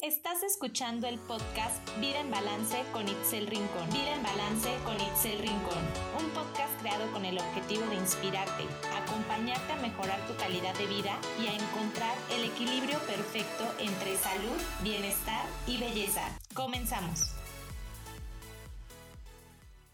Estás escuchando el podcast Vida en Balance con Itzel Rincón. Vida en Balance con Itzel Rincón. Un podcast creado con el objetivo de inspirarte, acompañarte a mejorar tu calidad de vida y a encontrar el equilibrio perfecto entre salud, bienestar y belleza. Comenzamos.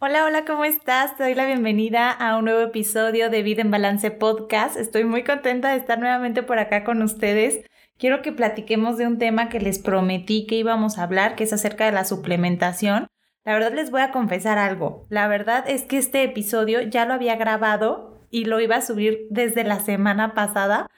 Hola, hola, ¿cómo estás? Te doy la bienvenida a un nuevo episodio de Vida en Balance Podcast. Estoy muy contenta de estar nuevamente por acá con ustedes quiero que platiquemos de un tema que les prometí que íbamos a hablar, que es acerca de la suplementación. La verdad les voy a confesar algo. La verdad es que este episodio ya lo había grabado y lo iba a subir desde la semana pasada,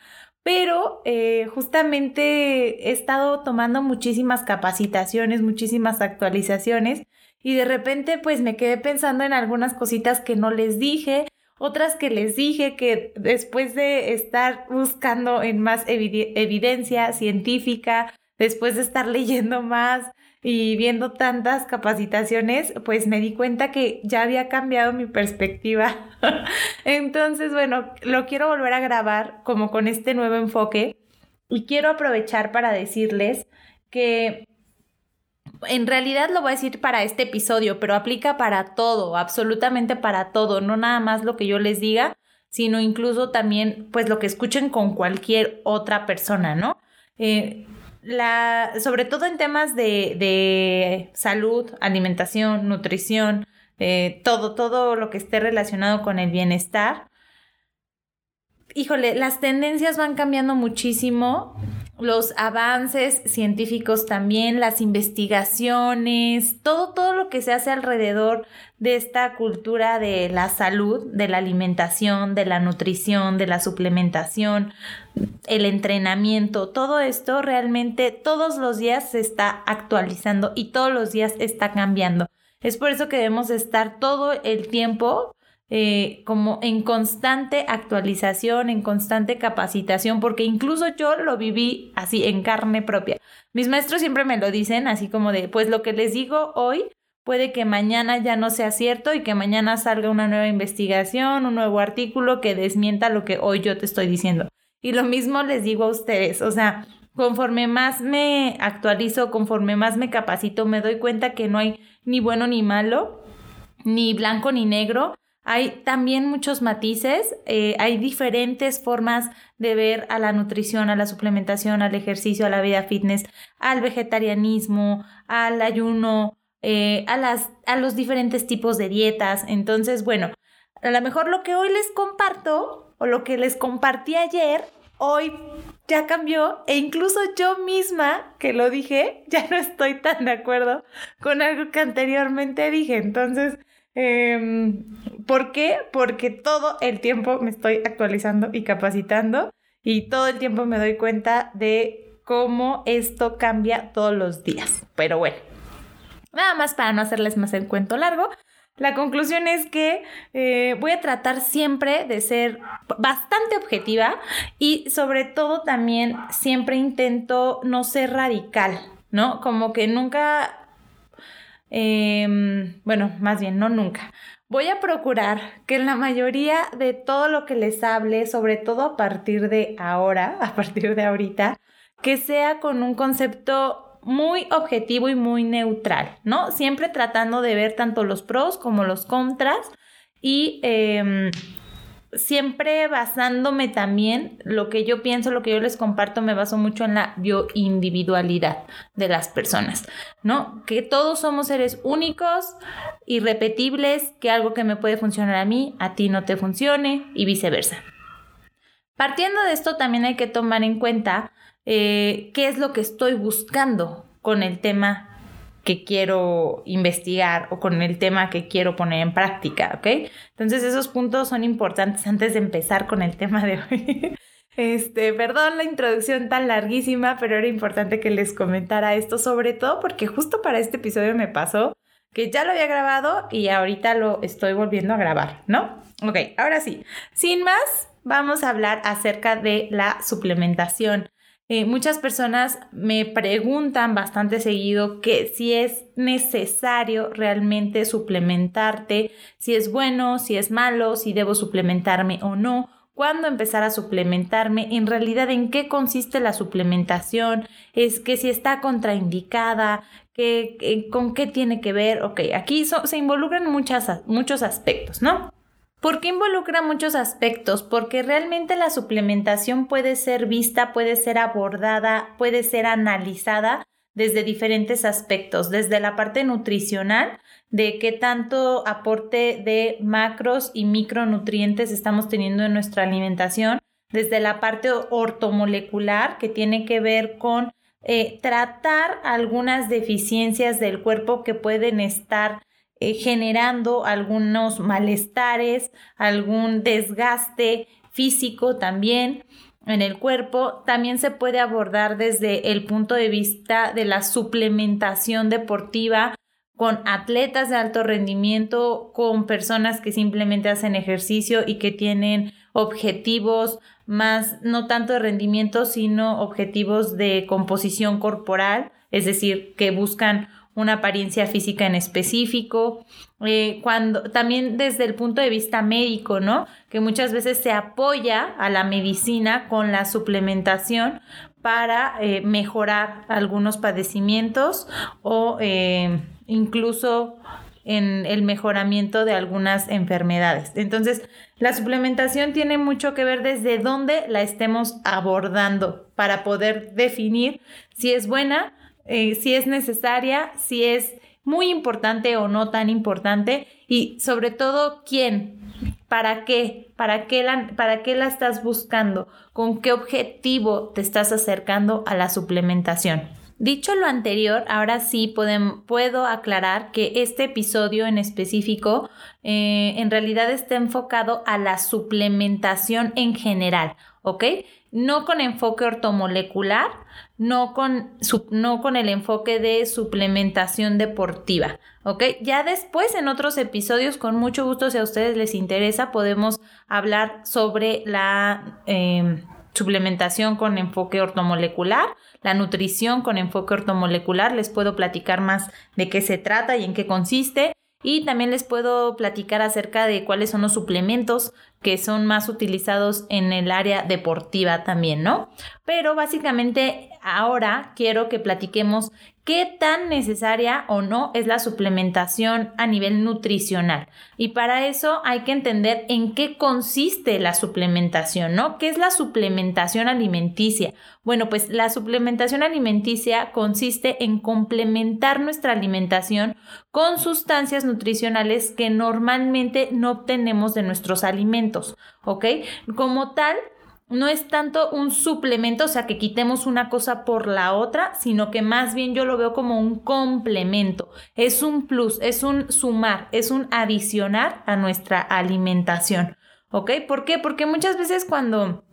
pero eh, justamente he estado tomando muchísimas capacitaciones, muchísimas actualizaciones y de repente pues me quedé pensando en algunas cositas que no les dije otras que les dije que después de estar buscando en más evidencia científica, después de estar leyendo más y viendo tantas capacitaciones, pues me di cuenta que ya había cambiado mi perspectiva. Entonces, bueno, lo quiero volver a grabar como con este nuevo enfoque y quiero aprovechar para decirles que en realidad lo voy a decir para este episodio, pero aplica para todo, absolutamente para todo, no nada más lo que yo les diga, sino incluso también pues lo que escuchen con cualquier otra persona, ¿no? Eh, la, sobre todo en temas de, salud, alimentación, nutrición, eh, todo, todo lo que esté relacionado con el bienestar. Híjole, las tendencias van cambiando muchísimo los avances científicos también, las investigaciones, todo, todo lo que se hace alrededor de esta cultura de la salud, de la alimentación, de la nutrición, de la suplementación, el entrenamiento, todo esto realmente todos los días se está actualizando y todos los días está cambiando. Es por eso que debemos estar todo el tiempo eh, como en constante actualización, en constante capacitación, porque incluso yo lo viví así en carne propia. Mis maestros siempre me lo dicen así como de, pues lo que les digo hoy puede que mañana ya no sea cierto y que mañana salga una nueva investigación, un nuevo artículo que desmienta lo que hoy yo te estoy diciendo. Y lo mismo les digo a ustedes, o sea, conforme más me actualizo, conforme más me capacito, me doy cuenta que no hay ni bueno ni malo, ni blanco ni negro, hay también muchos matices, eh, hay diferentes formas de ver a la nutrición, a la suplementación, al ejercicio, a la vida fitness, al vegetarianismo, al ayuno, eh, a, las, a los diferentes tipos de dietas. Entonces, bueno, a lo mejor lo que hoy les comparto o lo que les compartí ayer, hoy ya cambió e incluso yo misma que lo dije, ya no estoy tan de acuerdo con algo que anteriormente dije. Entonces, eh, ¿Por qué? Porque todo el tiempo me estoy actualizando y capacitando y todo el tiempo me doy cuenta de cómo esto cambia todos los días. Pero bueno, nada más para no hacerles más el cuento largo. La conclusión es que eh, voy a tratar siempre de ser bastante objetiva y sobre todo también siempre intento no ser radical, ¿no? Como que nunca, em, bueno, más bien, no nunca. Voy a procurar que en la mayoría de todo lo que les hable, sobre todo a partir de ahora, a partir de ahorita, que sea con un concepto muy objetivo y muy neutral, ¿no? Siempre tratando de ver tanto los pros como los contras y em, siempre basándome también, lo que yo pienso, lo que yo les comparto, me baso mucho en la bioindividualidad de las personas, ¿no? Que todos somos seres únicos, irrepetibles, que algo que me puede funcionar a mí, a ti no te funcione y viceversa. Partiendo de esto, también hay que tomar en cuenta eh, qué es lo que estoy buscando con el tema que quiero investigar o con el tema que quiero poner en práctica, ¿ok? Entonces esos puntos son importantes antes de empezar con el tema de hoy. Este, perdón la introducción tan larguísima, pero era importante que les comentara esto, sobre todo porque justo para este episodio me pasó que ya lo había grabado y ahorita lo estoy volviendo a grabar, ¿no? Ok, ahora sí, sin más, vamos a hablar acerca de la suplementación. Eh, muchas personas me preguntan bastante seguido que si es necesario realmente suplementarte, si es bueno, si es malo, si debo suplementarme o no, cuándo empezar a suplementarme, en realidad en qué consiste la suplementación, es que si está contraindicada, que, con qué tiene que ver, ok, aquí se involucran muchas, muchos aspectos, ¿no? ¿Por qué involucra muchos aspectos? Porque realmente la suplementación puede ser vista, puede ser abordada, puede ser analizada desde diferentes aspectos, desde la parte nutricional, de qué tanto aporte de macros y micronutrientes estamos teniendo en nuestra alimentación, desde la parte ortomolecular, que tiene que ver con eh, tratar algunas deficiencias del cuerpo que pueden estar eh, generando algunos malestares, algún desgaste físico también en el cuerpo, también se puede abordar desde el punto de vista de la suplementación deportiva con atletas de alto rendimiento, con personas que simplemente hacen ejercicio y que tienen objetivos más, no tanto de rendimiento, sino objetivos de composición corporal, es decir, que buscan una apariencia física en específico, eh, cuando también desde el punto de vista médico, ¿no? Que muchas veces se apoya a la medicina con la suplementación para eh, mejorar algunos padecimientos o eh, incluso en el mejoramiento de algunas enfermedades. Entonces, la suplementación tiene mucho que ver desde dónde la estemos abordando para poder definir si es buena eh, si es necesaria, si es muy importante o no tan importante y sobre todo quién, para qué, para qué la, para qué la estás buscando, con qué objetivo te estás acercando a la suplementación. Dicho lo anterior, ahora sí puedo aclarar que este episodio en específico eh, en realidad está enfocado a la suplementación en general, ¿ok? No con enfoque ortomolecular, no con, no con el enfoque de suplementación deportiva, ¿ok? Ya después en otros episodios, con mucho gusto, si a ustedes les interesa, podemos hablar sobre la em, suplementación con enfoque ortomolecular, la nutrición con enfoque ortomolecular, les puedo platicar más de qué se trata y en qué consiste. Y también les puedo platicar acerca de cuáles son los suplementos que son más utilizados en el área deportiva también, ¿no? Pero básicamente ahora quiero que platiquemos qué tan necesaria o no es la suplementación a nivel nutricional. Y para eso hay que entender en qué consiste la suplementación, ¿no? ¿Qué es la suplementación alimenticia? Bueno, pues la suplementación alimenticia consiste en complementar nuestra alimentación con sustancias nutricionales que normalmente no obtenemos de nuestros alimentos, ¿ok? Como tal, no es tanto un suplemento, o sea, que quitemos una cosa por la otra, sino que más bien yo lo veo como un complemento, es un plus, es un sumar, es un adicionar a nuestra alimentación. ¿Ok? ¿Por qué? Porque muchas veces cuando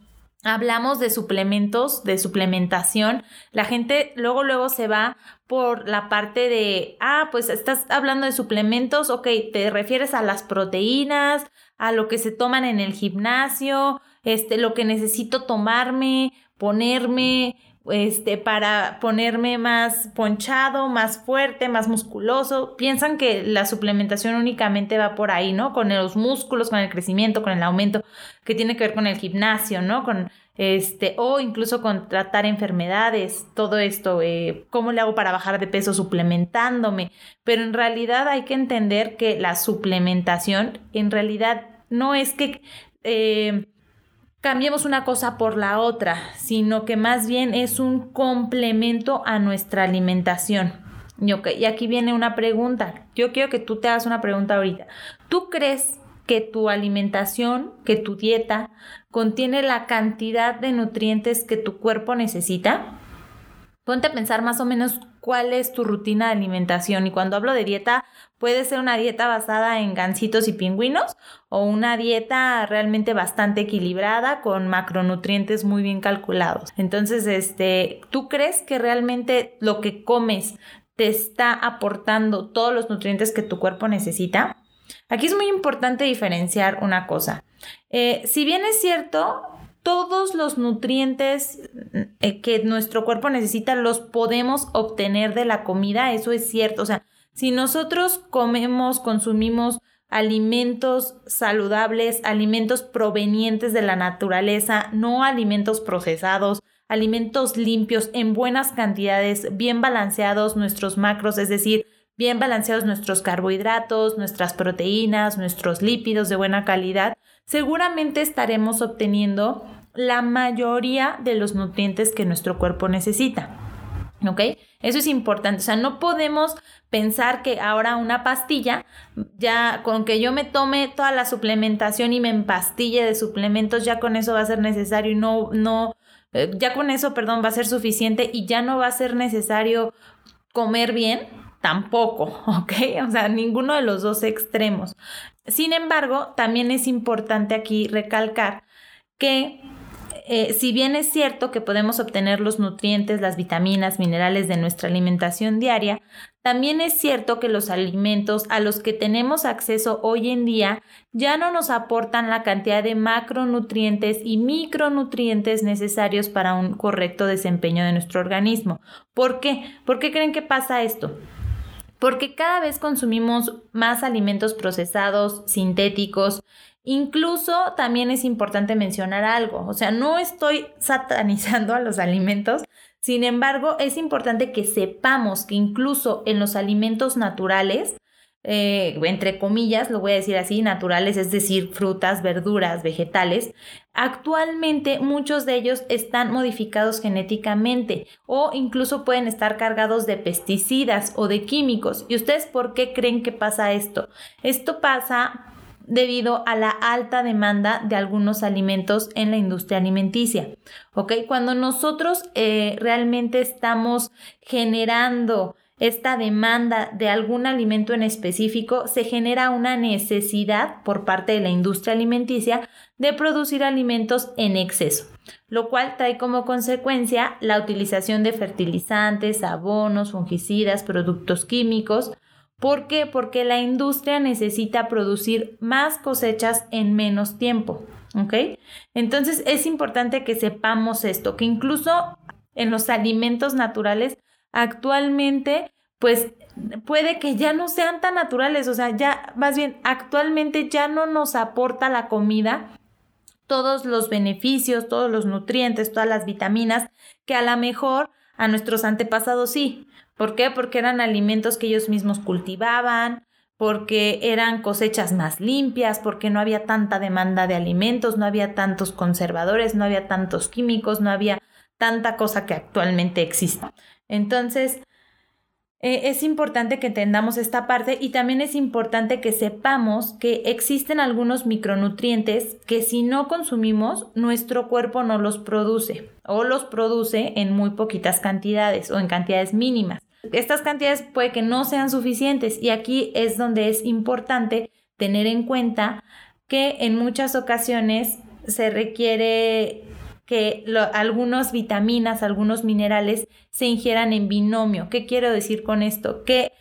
hablamos de suplementos, de suplementación, la gente luego, luego se va por la parte de, ah, pues estás hablando de suplementos, ok, te refieres a las proteínas, a lo que se toman en el gimnasio, este, lo que necesito tomarme, ponerme, este, para ponerme más ponchado, más fuerte, más musculoso. Piensan que la suplementación únicamente va por ahí, ¿no? Con los músculos, con el crecimiento, con el aumento, que tiene que ver con el gimnasio, ¿no? Con este, o incluso con tratar enfermedades, todo esto, eh, cómo le hago para bajar de peso suplementándome. Pero en realidad hay que entender que la suplementación, en realidad, no es que eh, cambiemos una cosa por la otra, sino que más bien es un complemento a nuestra alimentación. Y, y aquí viene una pregunta. Yo quiero que tú te hagas una pregunta ahorita. ¿Tú crees que tu alimentación, que tu dieta contiene la cantidad de nutrientes que tu cuerpo necesita? Ponte a pensar más o menos cuál es tu rutina de alimentación. Y cuando hablo de dieta, puede ser una dieta basada en gansitos y pingüinos o una dieta realmente bastante equilibrada con macronutrientes muy bien calculados. Entonces, este, ¿tú crees que realmente lo que comes te está aportando todos los nutrientes que tu cuerpo necesita? Aquí es muy importante diferenciar una cosa. Eh, si bien es cierto, todos los nutrientes eh, que nuestro cuerpo necesita los podemos obtener de la comida, eso es cierto. O sea, si nosotros comemos, consumimos alimentos saludables, alimentos provenientes de la naturaleza, no alimentos procesados, alimentos limpios en buenas cantidades, bien balanceados nuestros macros, es decir, bien balanceados nuestros carbohidratos, nuestras proteínas, nuestros lípidos de buena calidad, seguramente estaremos obteniendo la mayoría de los nutrientes que nuestro cuerpo necesita. ¿Ok? Eso es importante. O sea, no podemos pensar que ahora una pastilla, ya con que yo me tome toda la suplementación y me empastille de suplementos, ya con eso va a ser necesario y no, no, eh, ya con eso, perdón, va a ser suficiente y ya no va a ser necesario comer bien, tampoco, ¿ok? O sea, ninguno de los dos extremos. Sin embargo, también es importante aquí recalcar que eh, si bien es cierto que podemos obtener los nutrientes, las vitaminas, minerales de nuestra alimentación diaria, también es cierto que los alimentos a los que tenemos acceso hoy en día ya no nos aportan la cantidad de macronutrientes y micronutrientes necesarios para un correcto desempeño de nuestro organismo. ¿Por qué? ¿Por qué creen que pasa esto? Porque cada vez consumimos más alimentos procesados, sintéticos, Incluso también es importante mencionar algo, o sea, no estoy satanizando a los alimentos, sin embargo, es importante que sepamos que incluso en los alimentos naturales, eh, entre comillas, lo voy a decir así, naturales, es decir, frutas, verduras, vegetales, actualmente muchos de ellos están modificados genéticamente o incluso pueden estar cargados de pesticidas o de químicos. ¿Y ustedes por qué creen que pasa esto? Esto pasa debido a la alta demanda de algunos alimentos en la industria alimenticia. ¿Ok? Cuando nosotros eh, realmente estamos generando esta demanda de algún alimento en específico, se genera una necesidad por parte de la industria alimenticia de producir alimentos en exceso, lo cual trae como consecuencia la utilización de fertilizantes, abonos, fungicidas, productos químicos, ¿Por qué? Porque la industria necesita producir más cosechas en menos tiempo. ¿Ok? Entonces es importante que sepamos esto, que incluso en los alimentos naturales actualmente, pues puede que ya no sean tan naturales, o sea, ya más bien actualmente ya no nos aporta la comida todos los beneficios, todos los nutrientes, todas las vitaminas que a lo mejor a nuestros antepasados sí. ¿Por qué? Porque eran alimentos que ellos mismos cultivaban, porque eran cosechas más limpias, porque no había tanta demanda de alimentos, no había tantos conservadores, no había tantos químicos, no había tanta cosa que actualmente existe. Entonces, eh, es importante que entendamos esta parte y también es importante que sepamos que existen algunos micronutrientes que si no consumimos, nuestro cuerpo no los produce o los produce en muy poquitas cantidades o en cantidades mínimas. Estas cantidades puede que no sean suficientes y aquí es donde es importante tener en cuenta que en muchas ocasiones se requiere que algunas vitaminas, algunos minerales se ingieran en binomio. ¿Qué quiero decir con esto? Que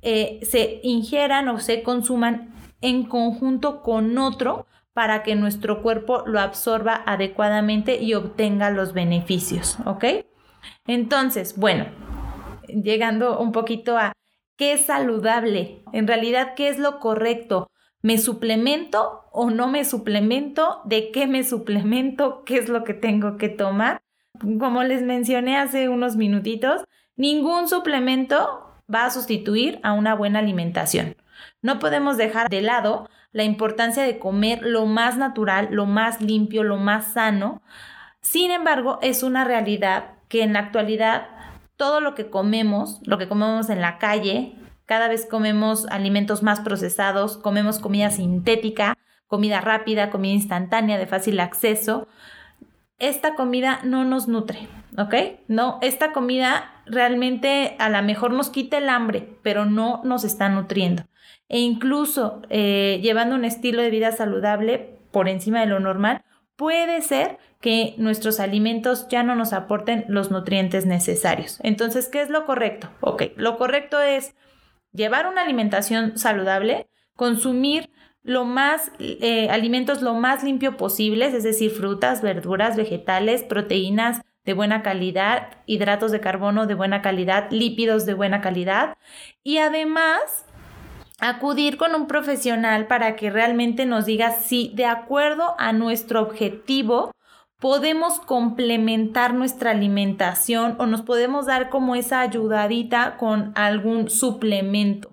eh, se ingieran o se consuman en conjunto con otro para que nuestro cuerpo lo absorba adecuadamente y obtenga los beneficios, ¿ok? Entonces, bueno, llegando un poquito a qué es saludable, en realidad qué es lo correcto. ¿Me suplemento o no me suplemento? ¿De qué me suplemento? ¿Qué es lo que tengo que tomar? Como les mencioné hace unos minutitos, ningún suplemento va a sustituir a una buena alimentación. No podemos dejar de lado la importancia de comer lo más natural, lo más limpio, lo más sano. Sin embargo, es una realidad que en la actualidad todo lo que comemos, lo que comemos en la calle, cada vez comemos alimentos más procesados, comemos comida sintética, comida rápida, comida instantánea de fácil acceso. Esta comida no nos nutre, ¿ok? No, esta comida realmente a lo mejor nos quita el hambre, pero no nos está nutriendo. E incluso eh, llevando un estilo de vida saludable por encima de lo normal, puede ser que nuestros alimentos ya no nos aporten los nutrientes necesarios. Entonces, ¿qué es lo correcto? Ok, lo correcto es llevar una alimentación saludable, consumir lo más, eh, alimentos lo más limpio posibles, es decir, frutas, verduras, vegetales, proteínas de buena calidad, hidratos de carbono de buena calidad, lípidos de buena calidad y además acudir con un profesional para que realmente nos diga si de acuerdo a nuestro objetivo podemos complementar nuestra alimentación o nos podemos dar como esa ayudadita con algún suplemento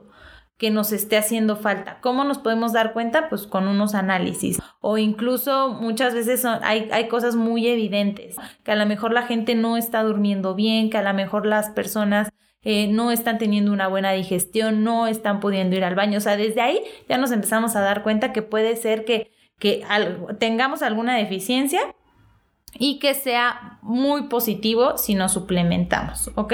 que nos esté haciendo falta. ¿Cómo nos podemos dar cuenta? Pues con unos análisis. O incluso muchas veces hay, hay cosas muy evidentes, que a lo mejor la gente no está durmiendo bien, que a lo mejor las personas eh, no están teniendo una buena digestión, no están pudiendo ir al baño. O sea, desde ahí ya nos empezamos a dar cuenta que puede ser que, que tengamos alguna deficiencia y que sea muy positivo si nos suplementamos, ¿ok?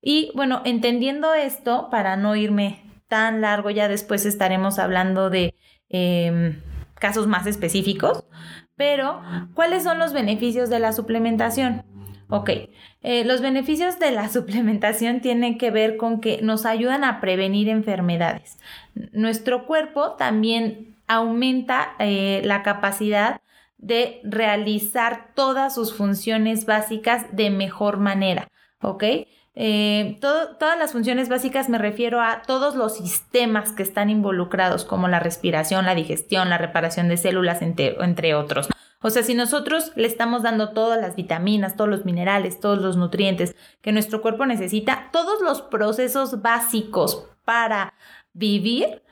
Y bueno, entendiendo esto, para no irme tan largo, ya después estaremos hablando de em, casos más específicos, pero ¿cuáles son los beneficios de la suplementación? Ok, eh, los beneficios de la suplementación tienen que ver con que nos ayudan a prevenir enfermedades. Nuestro cuerpo también aumenta eh, la capacidad de realizar todas sus funciones básicas de mejor manera, ¿ok? Eh, todas las funciones básicas me refiero a todos los sistemas que están involucrados, como la respiración, la digestión, la reparación de células, entre, otros. O sea, si nosotros le estamos dando todas las vitaminas, todos los minerales, todos los nutrientes que nuestro cuerpo necesita, todos los procesos básicos para vivir,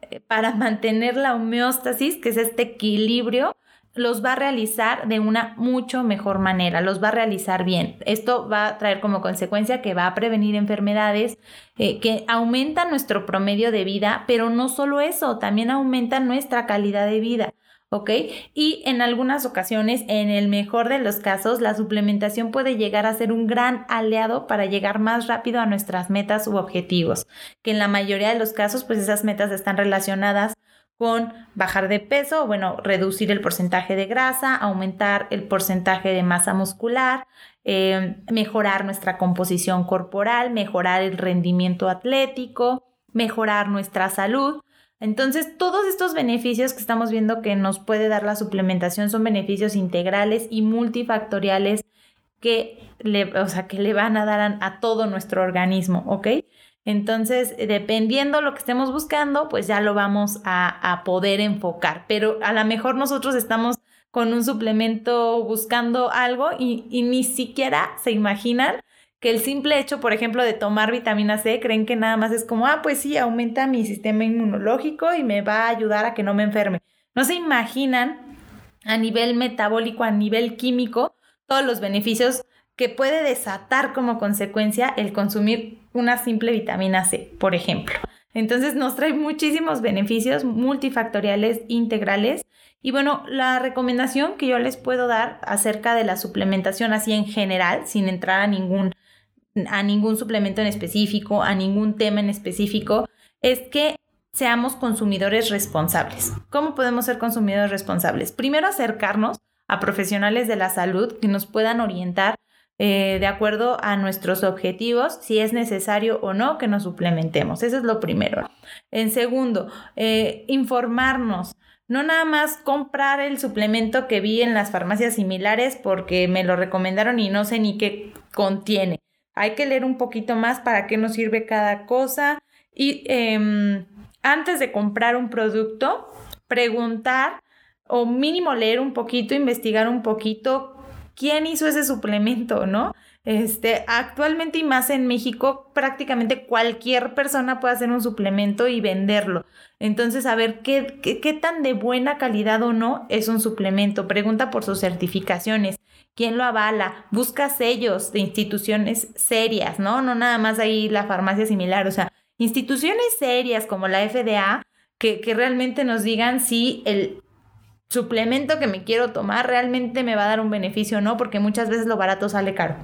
eh, para mantener la homeostasis, que es este equilibrio, los va a realizar de una mucho mejor manera, los va a realizar bien. Esto va a traer como consecuencia que va a prevenir enfermedades, eh, que aumentan nuestro promedio de vida, pero no solo eso, también aumenta nuestra calidad de vida. ¿ok? Y en algunas ocasiones, en el mejor de los casos, la suplementación puede llegar a ser un gran aliado para llegar más rápido a nuestras metas u objetivos, que en la mayoría de los casos, pues esas metas están relacionadas con bajar de peso, bueno, reducir el porcentaje de grasa, aumentar el porcentaje de masa muscular, eh, mejorar nuestra composición corporal, mejorar el rendimiento atlético, mejorar nuestra salud. Entonces, todos estos beneficios que estamos viendo que nos puede dar la suplementación son beneficios integrales y multifactoriales que le, o sea, que le van a dar a, a todo nuestro organismo, ¿ok? Entonces, dependiendo lo que estemos buscando, pues ya lo vamos a, poder enfocar. Pero a lo mejor nosotros estamos con un suplemento buscando algo y, y, ni siquiera se imaginan que el simple hecho, por ejemplo, de tomar vitamina C, creen que nada más es como, ah, pues sí, aumenta mi sistema inmunológico y me va a ayudar a que no me enferme. No se imaginan a nivel metabólico, a nivel químico, todos los beneficios que puede desatar como consecuencia el consumir una simple vitamina C, por ejemplo. Entonces nos trae muchísimos beneficios multifactoriales integrales. Y bueno, la recomendación que yo les puedo dar acerca de la suplementación así en general, sin entrar a ningún, a ningún suplemento en específico, a ningún tema en específico, es que seamos consumidores responsables. ¿Cómo podemos ser consumidores responsables? Primero acercarnos a profesionales de la salud que nos puedan orientar eh, de acuerdo a nuestros objetivos, si es necesario o no que nos suplementemos. Eso es lo primero. En segundo, eh, informarnos. No nada más comprar el suplemento que vi en las farmacias similares porque me lo recomendaron y no sé ni qué contiene. Hay que leer un poquito más para qué nos sirve cada cosa y em, antes de comprar un producto, preguntar o mínimo leer un poquito, investigar un poquito quién hizo ese suplemento, ¿no? Este, actualmente y más en México, prácticamente cualquier persona puede hacer un suplemento y venderlo. Entonces, a ver qué, qué, tan de buena calidad o no es un suplemento. Pregunta por sus certificaciones. ¿Quién lo avala? Busca sellos de instituciones serias, ¿no? No nada más ahí la farmacia similar. O sea, instituciones serias como la FDA que, que realmente nos digan si el suplemento que me quiero tomar realmente me va a dar un beneficio o no, porque muchas veces lo barato sale caro.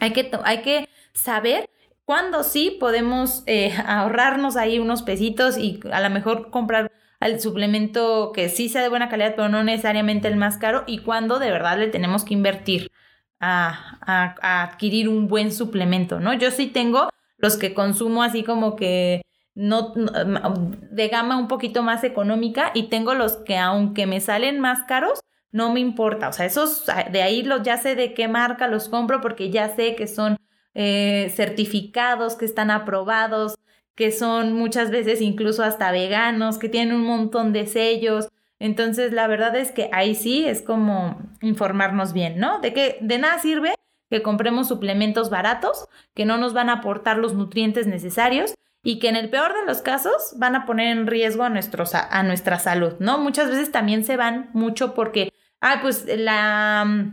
Hay que, hay que saber cuándo sí podemos eh, ahorrarnos ahí unos pesitos y a lo mejor comprar el suplemento que sí sea de buena calidad, pero no necesariamente el más caro, y cuándo de verdad le tenemos que invertir a, a adquirir un buen suplemento, ¿no? Yo sí tengo los que consumo así como que no, de gama un poquito más económica y tengo los que aunque me salen más caros, no me importa. O sea, esos de ahí los, ya sé de qué marca los compro porque ya sé que son eh, certificados, que están aprobados, que son muchas veces incluso hasta veganos, que tienen un montón de sellos. Entonces, la verdad es que ahí sí es como informarnos bien, ¿no? De que de nada sirve que compremos suplementos baratos, que no nos van a aportar los nutrientes necesarios y que en el peor de los casos van a poner en riesgo a, nuestra salud, ¿no? Muchas veces también se van mucho porque, ah, pues la...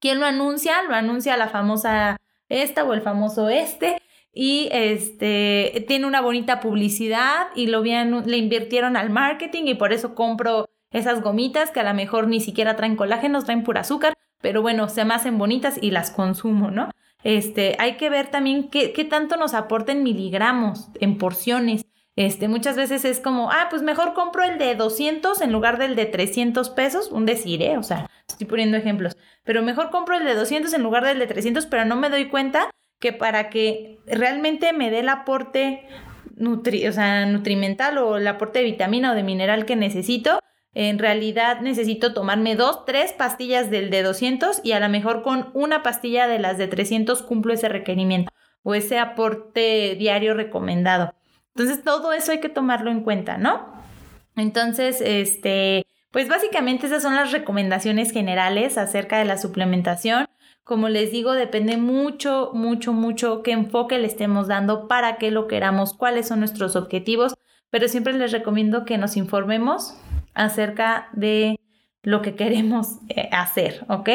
¿Quién lo anuncia? Lo anuncia la famosa esta o el famoso este y este tiene una bonita publicidad y lo bien, le invirtieron al marketing y por eso compro esas gomitas que a lo mejor ni siquiera traen colágeno, traen pura azúcar, pero bueno, se me hacen bonitas y las consumo, ¿no? Este, hay que ver también qué, tanto nos aporten miligramos, en porciones. Este, muchas veces es como, ah, pues mejor compro el de 200 en lugar del de 300 pesos, un decir, ¿eh? O sea, estoy poniendo ejemplos, pero mejor compro el de 200 en lugar del de 300, pero no me doy cuenta que para que realmente me dé el aporte nutri o sea, nutrimental o el aporte de vitamina o de mineral que necesito, en realidad necesito tomarme dos, tres pastillas del de 200 y a lo mejor con una pastilla de las de 300 cumplo ese requerimiento o ese aporte diario recomendado. Entonces todo eso hay que tomarlo en cuenta, ¿no? Entonces, este, pues básicamente esas son las recomendaciones generales acerca de la suplementación. Como les digo, depende mucho, mucho, mucho qué enfoque le estemos dando, para qué lo queramos, cuáles son nuestros objetivos, pero siempre les recomiendo que nos informemos acerca de lo que queremos eh, hacer, ¿ok?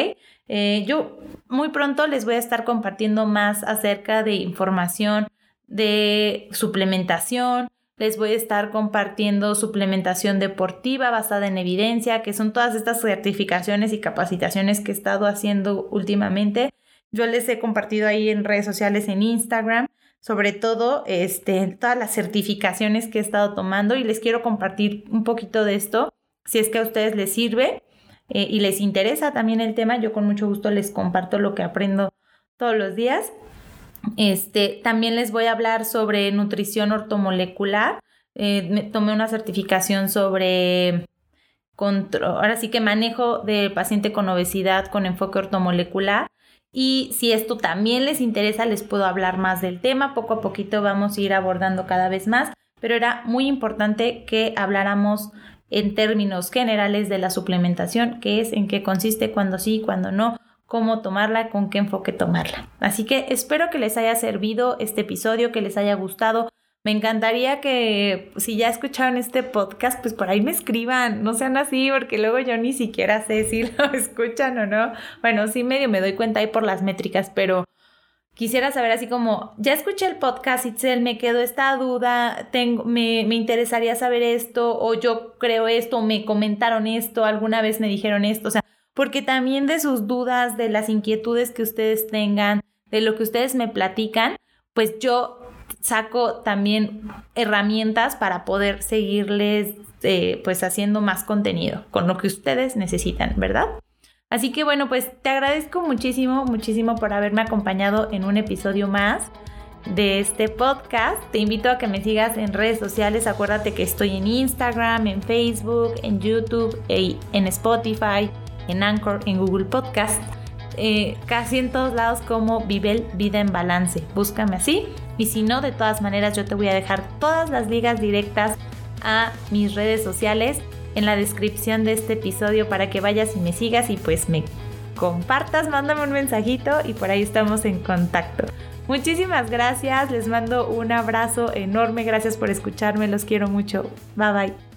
Eh, yo muy pronto les voy a estar compartiendo más acerca de información de suplementación, les voy a estar compartiendo suplementación deportiva basada en evidencia, que son todas estas certificaciones y capacitaciones que he estado haciendo últimamente. Yo les he compartido ahí en redes sociales, en Instagram, sobre todo este, todas las certificaciones que he estado tomando y les quiero compartir un poquito de esto si es que a ustedes les sirve eh, y les interesa también el tema, yo con mucho gusto les comparto lo que aprendo todos los días. Este, también les voy a hablar sobre nutrición ortomolecular. Eh, tomé una certificación sobre control, ahora sí que manejo del paciente con obesidad con enfoque ortomolecular. Y si esto también les interesa, les puedo hablar más del tema. Poco a poquito vamos a ir abordando cada vez más, pero era muy importante que habláramos en términos generales de la suplementación, que es en qué consiste, cuándo sí, cuándo no, cómo tomarla, con qué enfoque tomarla. Así que espero que les haya servido este episodio, que les haya gustado. Me encantaría que si ya escucharon este podcast, pues por ahí me escriban, no sean así, porque luego yo ni siquiera sé si lo escuchan o no. Bueno, sí medio me doy cuenta ahí por las métricas, pero quisiera saber así como, ya escuché el podcast, Itzel, me quedó esta duda, tengo, me, me interesaría saber esto, o yo creo esto, o me comentaron esto, alguna vez me dijeron esto, o sea, porque también de sus dudas, de las inquietudes que ustedes tengan, de lo que ustedes me platican, pues yo saco también herramientas para poder seguirles eh, pues haciendo más contenido con lo que ustedes necesitan, ¿verdad? Así que bueno, pues te agradezco muchísimo, muchísimo por haberme acompañado en un episodio más de este podcast. Te invito a que me sigas en redes sociales. Acuérdate que estoy en Instagram, en Facebook, en YouTube, en Spotify, en Anchor, en Google Podcast. Eh, casi en todos lados como Vivel Vida en Balance. Búscame así. Y si no, de todas maneras yo te voy a dejar todas las ligas directas a mis redes sociales en la descripción de este episodio para que vayas y me sigas y pues me compartas, mándame un mensajito y por ahí estamos en contacto. Muchísimas gracias, les mando un abrazo enorme, gracias por escucharme, los quiero mucho. Bye bye.